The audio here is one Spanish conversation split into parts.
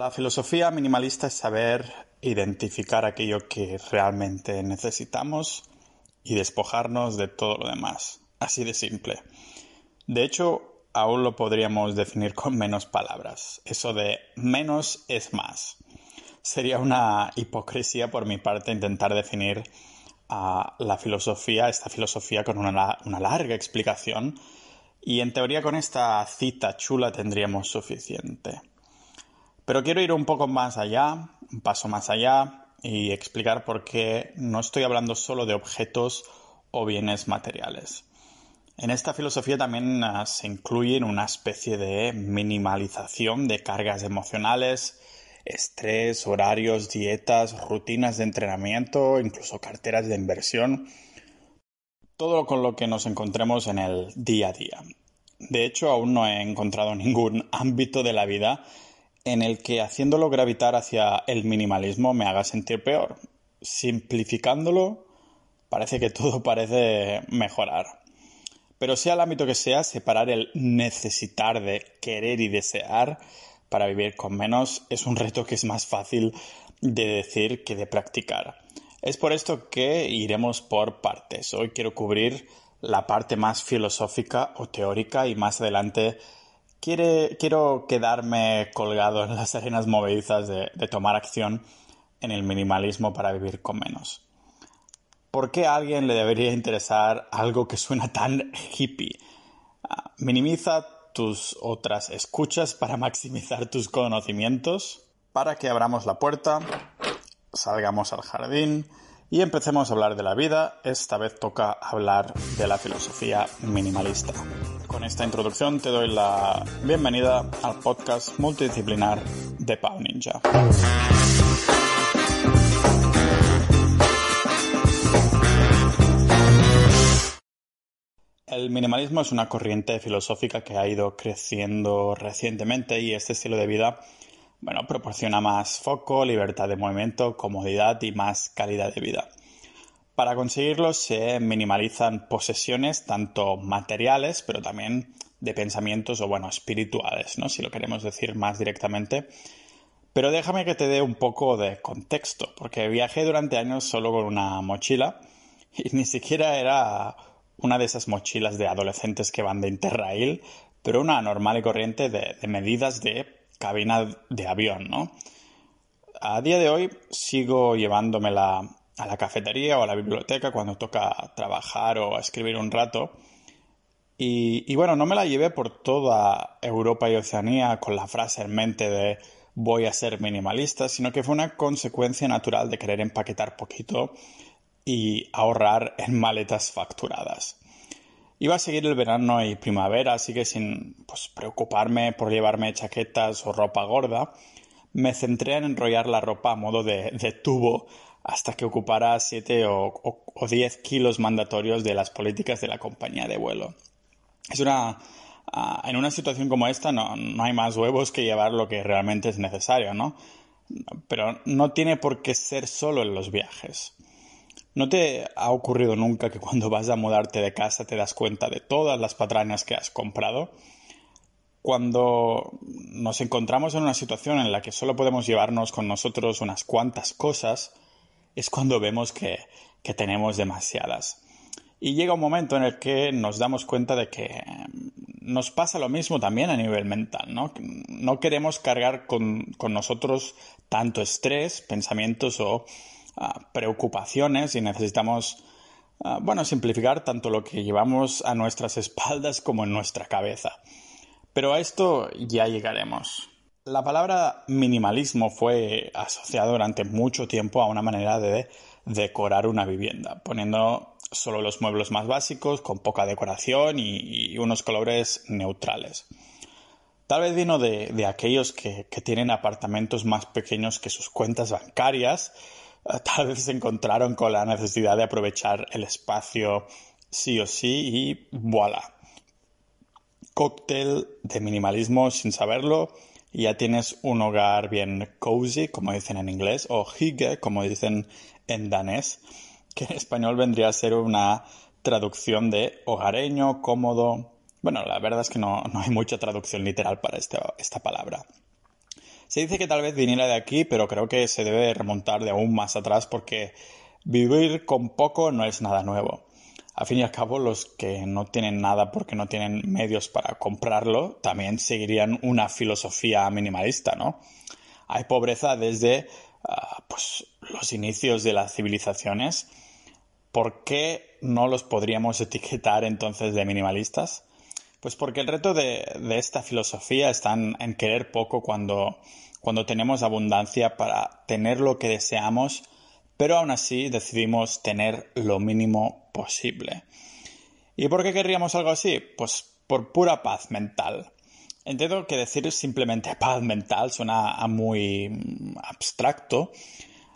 La filosofía minimalista es saber identificar aquello que realmente necesitamos y despojarnos de todo lo demás. Así de simple. De hecho, aún lo podríamos definir con menos palabras. Eso de menos es más. Sería una hipocresía por mi parte intentar definir a la filosofía, esta filosofía con una, una larga explicación y en teoría con esta cita chula tendríamos suficiente. Pero quiero ir un poco más allá, un paso más allá y explicar por qué no estoy hablando solo de objetos o bienes materiales. En esta filosofía también ah, se incluye una especie de minimalización de cargas emocionales, estrés, horarios, dietas, rutinas de entrenamiento, incluso carteras de inversión, todo con lo que nos encontremos en el día a día. De hecho, aún no he encontrado ningún ámbito de la vida en el que haciéndolo gravitar hacia el minimalismo me haga sentir peor. Simplificándolo, parece que todo parece mejorar. Pero sea el ámbito que sea, separar el necesitar de querer y desear para vivir con menos es un reto que es más fácil de decir que de practicar. Es por esto que iremos por partes. Hoy quiero cubrir la parte más filosófica o teórica y más adelante quiero quedarme colgado en las arenas movedizas de tomar acción en el minimalismo para vivir con menos. ¿Por qué a alguien le debería interesar algo que suena tan hippie? Ah, minimiza tus otras escuchas para maximizar tus conocimientos, para que abramos la puerta, salgamos al jardín y empecemos a hablar de la vida. Esta vez toca hablar de la filosofía minimalista. Con esta introducción te doy la bienvenida al podcast multidisciplinar de Pau Ninja. El minimalismo es una corriente filosófica que ha ido creciendo recientemente y este estilo de vida, bueno, proporciona más foco, libertad de movimiento, comodidad y más calidad de vida. Para conseguirlo se minimalizan posesiones tanto materiales, pero también de pensamientos o bueno, espirituales, ¿no? Si lo queremos decir más directamente. Pero déjame que te dé un poco de contexto, porque viajé durante años solo con una mochila y ni siquiera era una de esas mochilas de adolescentes que van de Interrail, pero una normal y corriente de, medidas de cabina de avión, ¿no? A día de hoy sigo llevándomela a la cafetería o a la biblioteca cuando toca trabajar o escribir un rato. Y, y, bueno, no me la llevé por toda Europa y Oceanía con la frase en mente de voy a ser minimalista, sino que fue una consecuencia natural de querer empaquetar poquito y ahorrar en maletas facturadas. Iba a seguir el verano y primavera, así que sin pues, preocuparme por llevarme chaquetas o ropa gorda, me centré en enrollar la ropa a modo de, tubo hasta que ocupara 7 o, 10 kilos mandatorios de las políticas de la compañía de vuelo. Es una, ah, en una situación como esta no, no, hay más huevos que llevar lo que realmente es necesario, ¿no? Pero no tiene por qué ser solo en los viajes. ¿No te ha ocurrido nunca que cuando vas a mudarte de casa te das cuenta de todas las patrañas que has comprado? Cuando nos encontramos en una situación en la que solo podemos llevarnos con nosotros unas cuantas cosas, es cuando vemos que, que tenemos demasiadas. Y llega un momento en el que nos damos cuenta de que nos pasa lo mismo también a nivel mental, ¿no? No queremos cargar con, con nosotros tanto estrés, pensamientos o preocupaciones y necesitamos, bueno, simplificar tanto lo que llevamos a nuestras espaldas como en nuestra cabeza. Pero a esto ya llegaremos. La palabra minimalismo fue asociada durante mucho tiempo a una manera de decorar una vivienda, poniendo solo los muebles más básicos, con poca decoración y, unos colores neutrales. Tal vez vino de, aquellos que, tienen apartamentos más pequeños que sus cuentas bancarias tal vez se encontraron con la necesidad de aprovechar el espacio sí o sí y voilà. Cóctel de minimalismo sin saberlo y ya tienes un hogar bien cozy, como dicen en inglés, o hygge, como dicen en danés, que en español vendría a ser una traducción de hogareño, cómodo. Bueno, la verdad es que no, hay mucha traducción literal para esta palabra. Se dice que tal vez viniera de aquí, pero creo que se debe remontar de aún más atrás porque vivir con poco no es nada nuevo. Al fin y al cabo, los que no tienen nada porque no tienen medios para comprarlo, también seguirían una filosofía minimalista, ¿no? Hay pobreza desde ah, pues, los inicios de las civilizaciones. ¿Por qué no los podríamos etiquetar entonces de minimalistas? Pues porque el reto de, esta filosofía está en, querer poco cuando, cuando tenemos abundancia para tener lo que deseamos, pero aún así decidimos tener lo mínimo posible. ¿Y por qué querríamos algo así? Pues por pura paz mental. Entiendo que decir simplemente paz mental suena muy abstracto,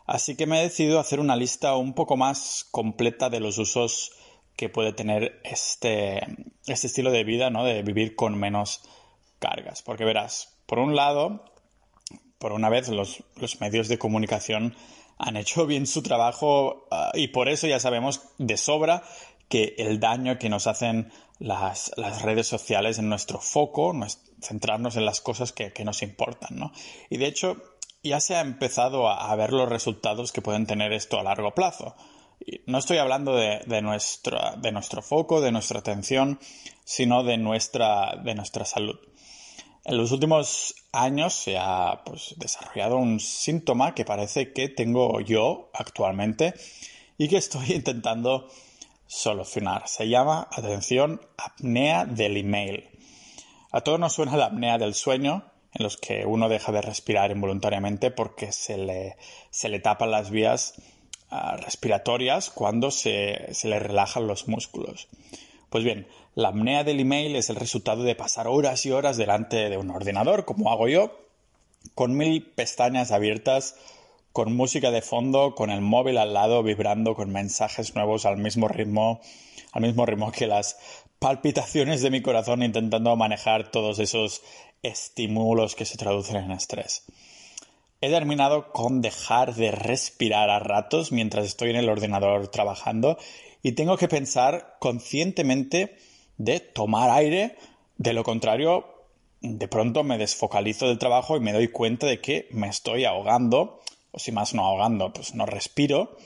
así que me he decidido hacer una lista un poco más completa de los usos que puede tener este, este estilo de vida, ¿no? De vivir con menos cargas. Porque verás, por un lado, por una vez los, medios de comunicación han hecho bien su trabajo ah, y por eso ya sabemos de sobra que el daño que nos hacen las, redes sociales en nuestro foco, centrarnos en las cosas que, nos importan, ¿no? Y de hecho, ya se ha empezado a ver los resultados que pueden tener esto a largo plazo. No estoy hablando de, de, nuestro foco, de nuestra atención, sino de nuestra, de nuestra salud. En los últimos años se ha pues, desarrollado un síntoma que parece que tengo yo actualmente y que estoy intentando solucionar. Se llama, atención, apnea del email. A todos nos suena la apnea del sueño, en los que uno deja de respirar involuntariamente porque se le, se le tapan las vías respiratorias cuando se, le relajan los músculos. Pues bien, la apnea del email es el resultado de pasar horas y horas delante de un ordenador, como hago yo, con mil pestañas abiertas, con música de fondo, con el móvil al lado vibrando con mensajes nuevos al mismo ritmo, al mismo ritmo que las palpitaciones de mi corazón intentando manejar todos esos estímulos que se traducen en estrés. He terminado con dejar de respirar a ratos mientras estoy en el ordenador trabajando y tengo que pensar conscientemente de tomar aire. De lo contrario, de pronto me desfocalizo del trabajo y me doy cuenta de que me estoy ahogando, o si más no ahogando, pues no respiro.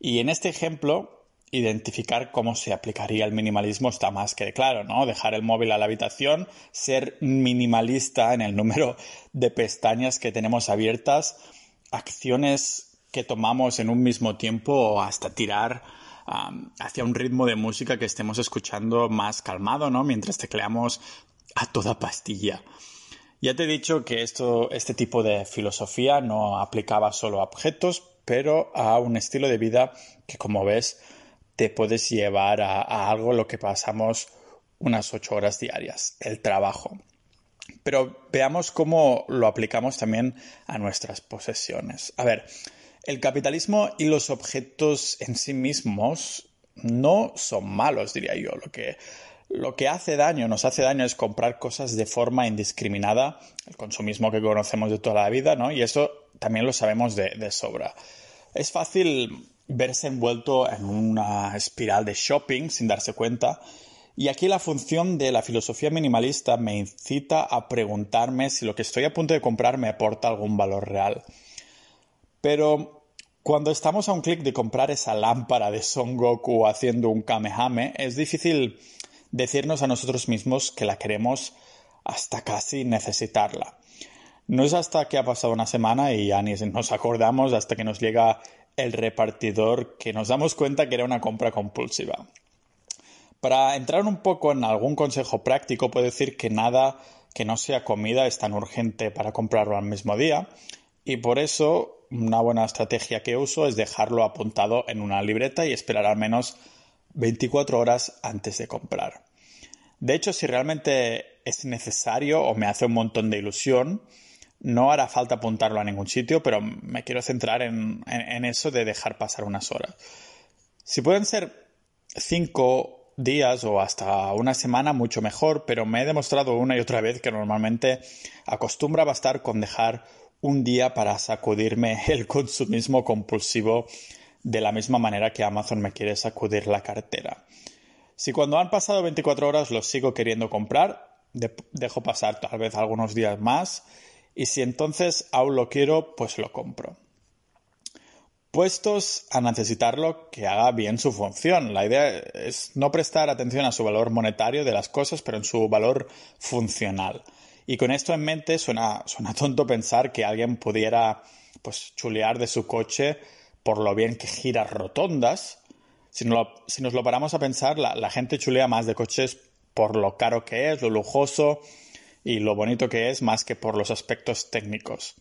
Y en este ejemplo identificar cómo se aplicaría el minimalismo está más que claro, ¿no? Dejar el móvil a la habitación, ser minimalista en el número de pestañas que tenemos abiertas, acciones que tomamos en un mismo tiempo o hasta tirar hacia un ritmo de música que estemos escuchando más calmado, ¿no? Mientras tecleamos a toda pastilla. Ya te he dicho que esto, este tipo de filosofía no aplicaba solo a objetos, pero a un estilo de vida que, como ves, te puedes llevar a, algo lo que pasamos unas ocho horas diarias, el trabajo. Pero veamos cómo lo aplicamos también a nuestras posesiones. A ver, el capitalismo y los objetos en sí mismos no son malos, diría yo. Lo que, lo que hace daño, nos hace daño es comprar cosas de forma indiscriminada, el consumismo que conocemos de toda la vida, ¿no? Y eso también lo sabemos de sobra. Es fácil verse envuelto en una espiral de shopping sin darse cuenta. Y aquí la función de la filosofía minimalista me incita a preguntarme si lo que estoy a punto de comprar me aporta algún valor real. Pero cuando estamos a un clic de comprar esa lámpara de Son Goku haciendo un Kamehame, es difícil decirnos a nosotros mismos que la queremos hasta casi necesitarla. No es hasta que ha pasado una semana y ya ni nos acordamos hasta que nos llega el repartidor que nos damos cuenta que era una compra compulsiva. Para entrar un poco en algún consejo práctico, puedo decir que nada que no sea comida es tan urgente para comprarlo al mismo día y por eso una buena estrategia que uso es dejarlo apuntado en una libreta y esperar al menos 24 horas antes de comprar. De hecho, si realmente es necesario o me hace un montón de ilusión, no hará falta apuntarlo a ningún sitio, pero me quiero centrar en, eso de dejar pasar unas horas. Si pueden ser cinco días o hasta una semana, mucho mejor, pero me he demostrado una y otra vez que normalmente acostumbra bastar con dejar un día para sacudirme el consumismo compulsivo de la misma manera que Amazon me quiere sacudir la cartera. Si cuando han pasado 24 horas los sigo queriendo comprar, dejo pasar tal vez algunos días más Y si entonces aún lo quiero, pues lo compro. Puestos a necesitarlo que haga bien su función. La idea es no prestar atención a su valor monetario de las cosas, pero en su valor funcional. Y con esto en mente suena, tonto pensar que alguien pudiera pues chulear de su coche por lo bien que gira rotondas. Si nos lo, paramos a pensar, la gente chulea más de coches por lo caro que es, lo lujoso y lo bonito que es, más que por los aspectos técnicos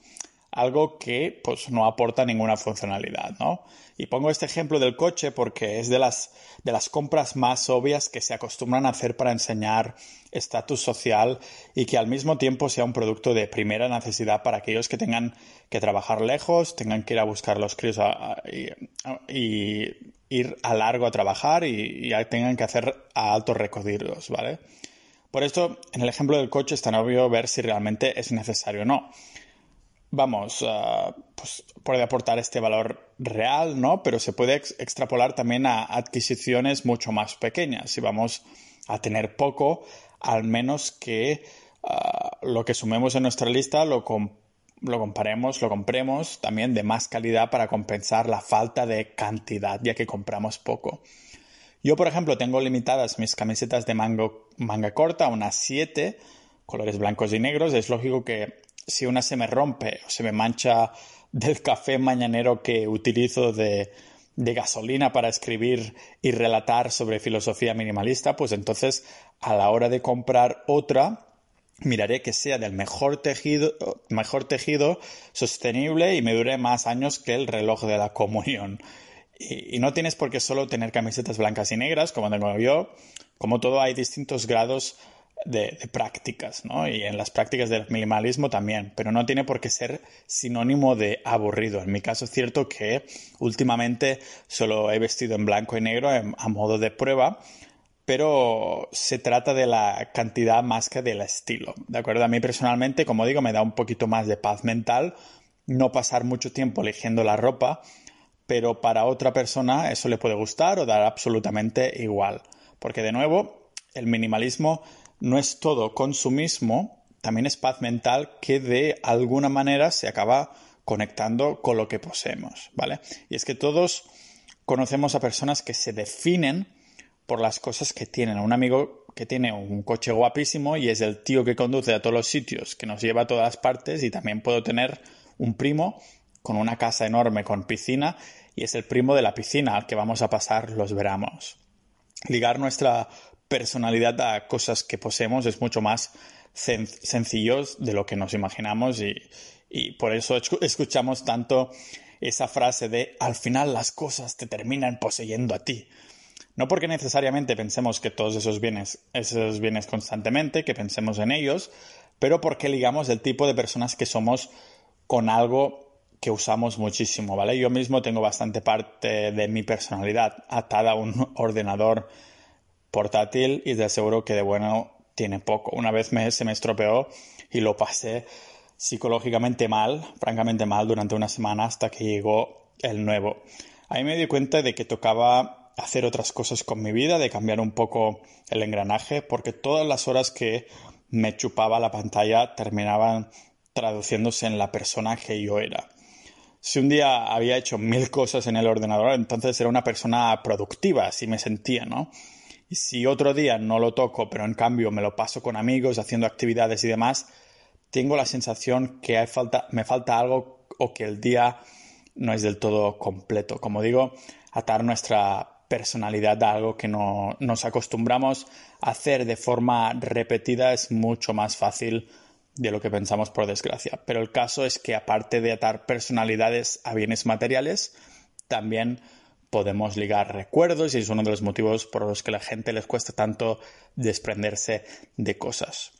algo que pues no aporta ninguna funcionalidad, ¿no? Y pongo este ejemplo del coche porque es de las, de las compras más obvias que se acostumbran a hacer para enseñar estatus social y que al mismo tiempo sea un producto de primera necesidad para aquellos que tengan que trabajar lejos, tengan que ir a buscar los críos y, ir a largo a trabajar y, y tengan que hacer a altos recorridos, ¿vale? Por esto, en el ejemplo del coche es tan obvio ver si realmente es necesario o no vamos, uh, pues puede aportar este valor real, ¿no? Pero se puede extrapolar también a adquisiciones mucho más pequeñas. Si vamos a tener poco, al menos que uh, lo que sumemos en nuestra lista lo, lo comparemos, lo compremos también de más calidad para compensar la falta de cantidad, ya que compramos poco. Yo, por ejemplo, tengo limitadas mis camisetas de mango, manga corta, unas 7, colores blancos y negros. Es lógico que si una se me rompe o se me mancha del café mañanero que utilizo de, gasolina para escribir y relatar sobre filosofía minimalista, pues entonces a la hora de comprar otra, miraré que sea del mejor tejido, mejor tejido sostenible y me dure más años que el reloj de la comunión. Y, no tienes por qué solo tener camisetas blancas y negras, como tengo yo. Como todo, hay distintos grados de, prácticas, ¿no? Y en las prácticas del minimalismo también, pero no tiene por qué ser sinónimo de aburrido. En mi caso es cierto que últimamente solo he vestido en blanco y negro a modo de prueba, pero se trata de la cantidad más que del estilo, ¿de acuerdo? A mí personalmente, como digo, me da un poquito más de paz mental no pasar mucho tiempo eligiendo la ropa, pero para otra persona eso le puede gustar o dar absolutamente igual, porque de nuevo, el minimalismo no es todo consumismo, también es paz mental que de alguna manera se acaba conectando con lo que poseemos, ¿vale? Y es que todos conocemos a personas que se definen por las cosas que tienen. Un amigo que tiene un coche guapísimo y es el tío que conduce a todos los sitios, que nos lleva a todas partes y también puedo tener un primo con una casa enorme con piscina y es el primo de la piscina al que vamos a pasar los veranos. Ligar nuestra personalidad a cosas que poseemos es mucho más sencillo de lo que nos imaginamos y, por eso escuchamos tanto esa frase de al final las cosas te terminan poseyendo a ti. No porque necesariamente pensemos que todos esos bienes, esos bienes constantemente, que pensemos en ellos, pero porque ligamos el tipo de personas que somos con algo que usamos muchísimo, ¿vale? Yo mismo tengo bastante parte de mi personalidad atada a un ordenador portátil y te aseguro que de bueno tiene poco. Una vez me, se me estropeó y lo pasé psicológicamente mal, francamente mal, durante una semana hasta que llegó el nuevo. Ahí me di cuenta de que tocaba hacer otras cosas con mi vida, de cambiar un poco el engranaje, porque todas las horas que me chupaba la pantalla terminaban traduciéndose en la persona que yo era. Si un día había hecho mil cosas en el ordenador, entonces era una persona productiva, así me sentía, ¿no? Y si otro día no lo toco, pero en cambio me lo paso con amigos, haciendo actividades y demás, tengo la sensación que hay falta, me falta algo o que el día no es del todo completo. Como digo, atar nuestra personalidad a algo que no nos acostumbramos a hacer de forma repetida es mucho más fácil de lo que pensamos por desgracia. Pero el caso es que aparte de atar personalidades a bienes materiales, también podemos ligar recuerdos y es uno de los motivos por los que a la gente les cuesta tanto desprenderse de cosas.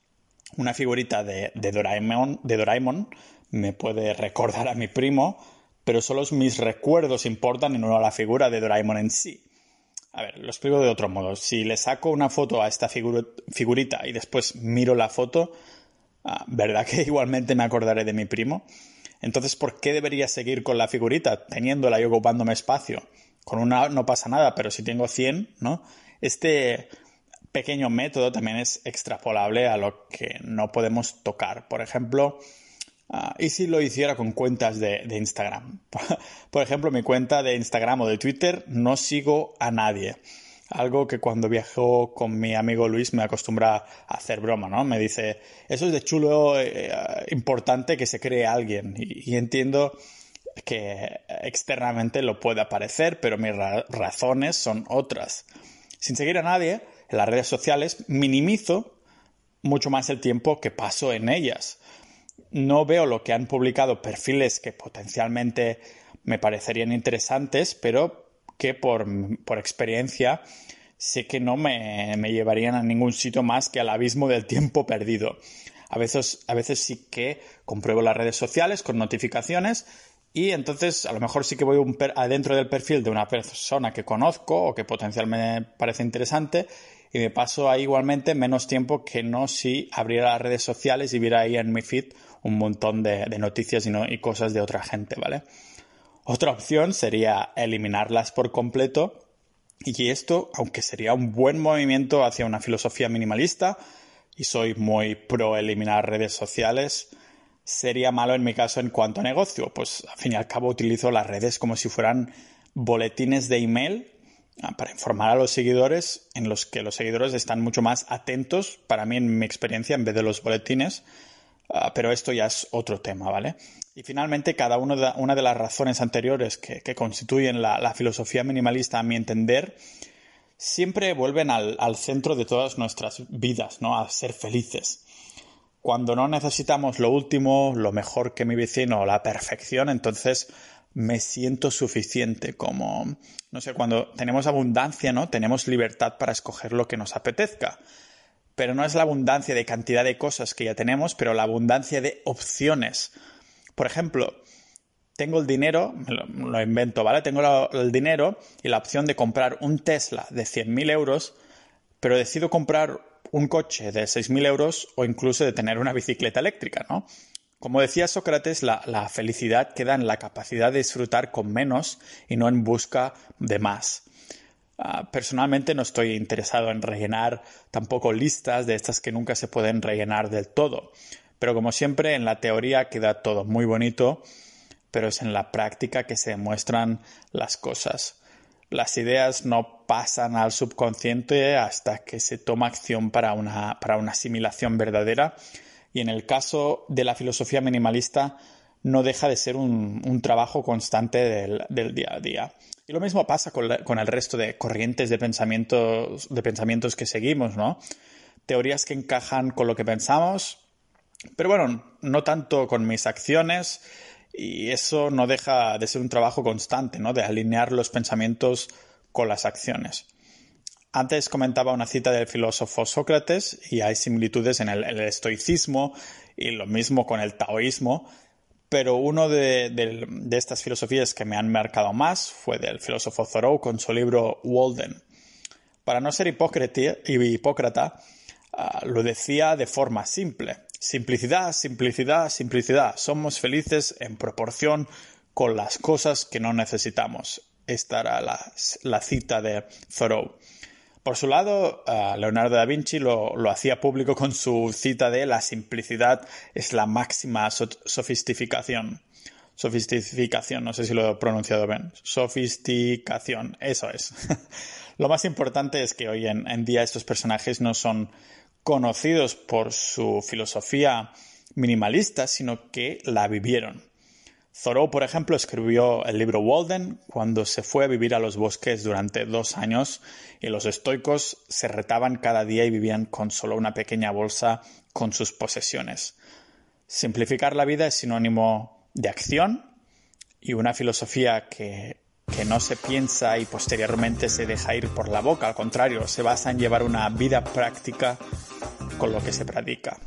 Una figurita de, Doraemon, de Doraemon me puede recordar a mi primo, pero solo mis recuerdos importan y no la figura de Doraemon en sí. A ver, lo explico de otro modo. Si le saco una foto a esta figurita y después miro la foto, ah, ¿verdad que igualmente me acordaré de mi primo? Entonces, ¿por qué debería seguir con la figurita teniéndola y ocupándome espacio? Con una no pasa nada, pero si tengo 100, ¿no? Este pequeño método también es extrapolable a lo que no podemos tocar. Por ejemplo, Ah, ¿Y si lo hiciera con cuentas de, Instagram? Por ejemplo, mi cuenta de Instagram o de Twitter no sigo a nadie. Algo que cuando viajo con mi amigo Luis me acostumbra a hacer broma, ¿no? Me dice, eso es de chulo, eh, importante que se cree alguien. Y, entiendo que externamente lo puede aparecer, pero mis razones son otras. Sin seguir a nadie, en las redes sociales minimizo mucho más el tiempo que paso en ellas no veo lo que han publicado perfiles que potencialmente me parecerían interesantes, pero que por, experiencia sé que no me, llevarían a ningún sitio más que al abismo del tiempo perdido. A veces, a veces sí que compruebo las redes sociales con notificaciones y entonces a lo mejor sí que voy adentro del perfil de una persona que conozco o que potencialmente me parece interesante y me paso ahí igualmente menos tiempo que no si abriera las redes sociales y viera ahí en mi feed un montón de, noticias y, y cosas de otra gente, ¿vale? Otra opción sería eliminarlas por completo. Y esto, aunque sería un buen movimiento hacia una filosofía minimalista, y soy muy pro eliminar redes sociales, sería malo en mi caso en cuanto a negocio, pues al fin y al cabo utilizo las redes como si fueran boletines de email ah, para informar a los seguidores en los que los seguidores están mucho más atentos, para mí en mi experiencia, en vez de los boletines, Ah, pero esto ya es otro tema, ¿vale? Y finalmente, cada una de las razones anteriores que, constituyen la, filosofía minimalista, a mi entender, siempre vuelven al, centro de todas nuestras vidas, ¿no? A ser felices. Cuando no necesitamos lo último, lo mejor que mi vecino, la perfección, entonces me siento suficiente, como, no sé, cuando tenemos abundancia, ¿no? Tenemos libertad para escoger lo que nos apetezca pero no es la abundancia de cantidad de cosas que ya tenemos, pero la abundancia de opciones. Por ejemplo, tengo el dinero, lo, invento, ¿vale? Tengo el dinero y la opción de comprar un Tesla de 100.000 euros, pero decido comprar un coche de 6.000 euros o incluso de tener una bicicleta eléctrica, ¿no? Como decía Sócrates, la, felicidad queda en la capacidad de disfrutar con menos y no en busca de más. Ah, personalmente no estoy interesado en rellenar tampoco listas de estas que nunca se pueden rellenar del todo. Pero como siempre, en la teoría queda todo muy bonito, pero es en la práctica que se demuestran las cosas. Las ideas no pasan al subconsciente hasta que se toma acción para una, para una asimilación verdadera. Y en el caso de la filosofía minimalista, no deja de ser un, trabajo constante del, día a día. Y lo mismo pasa con, el resto de corrientes de pensamientos, de pensamientos que seguimos, ¿no? Teorías que encajan con lo que pensamos, pero bueno, no tanto con mis acciones, y eso no deja de ser un trabajo constante, ¿no? De alinear los pensamientos con las acciones. Antes comentaba una cita del filósofo Sócrates y hay similitudes en el estoicismo y lo mismo con el taoísmo, pero uno de, estas filosofías que me han marcado más fue del filósofo Thoreau con su libro Walden. Para no ser hipócrita, ah, lo decía de forma simple. Simplicidad, simplicidad, simplicidad. Somos felices en proporción con las cosas que no necesitamos. Esta era la cita de Thoreau. Por su lado, Leonardo da Vinci lo, hacía público con su cita de la simplicidad es la máxima sofisticación. Sofisticación, no sé si lo he pronunciado bien. Sofisticación, eso es. lo más importante es que hoy en día estos personajes no son conocidos por su filosofía minimalista, sino que la vivieron. Thoreau, por ejemplo, escribió el libro Walden cuando se fue a vivir a los bosques durante dos años y los estoicos se retaban cada día y vivían con solo una pequeña bolsa con sus posesiones. Simplificar la vida es sinónimo de acción y una filosofía que, que no se piensa y posteriormente se deja ir por la boca, al contrario, se basa en llevar una vida práctica con lo que se practica.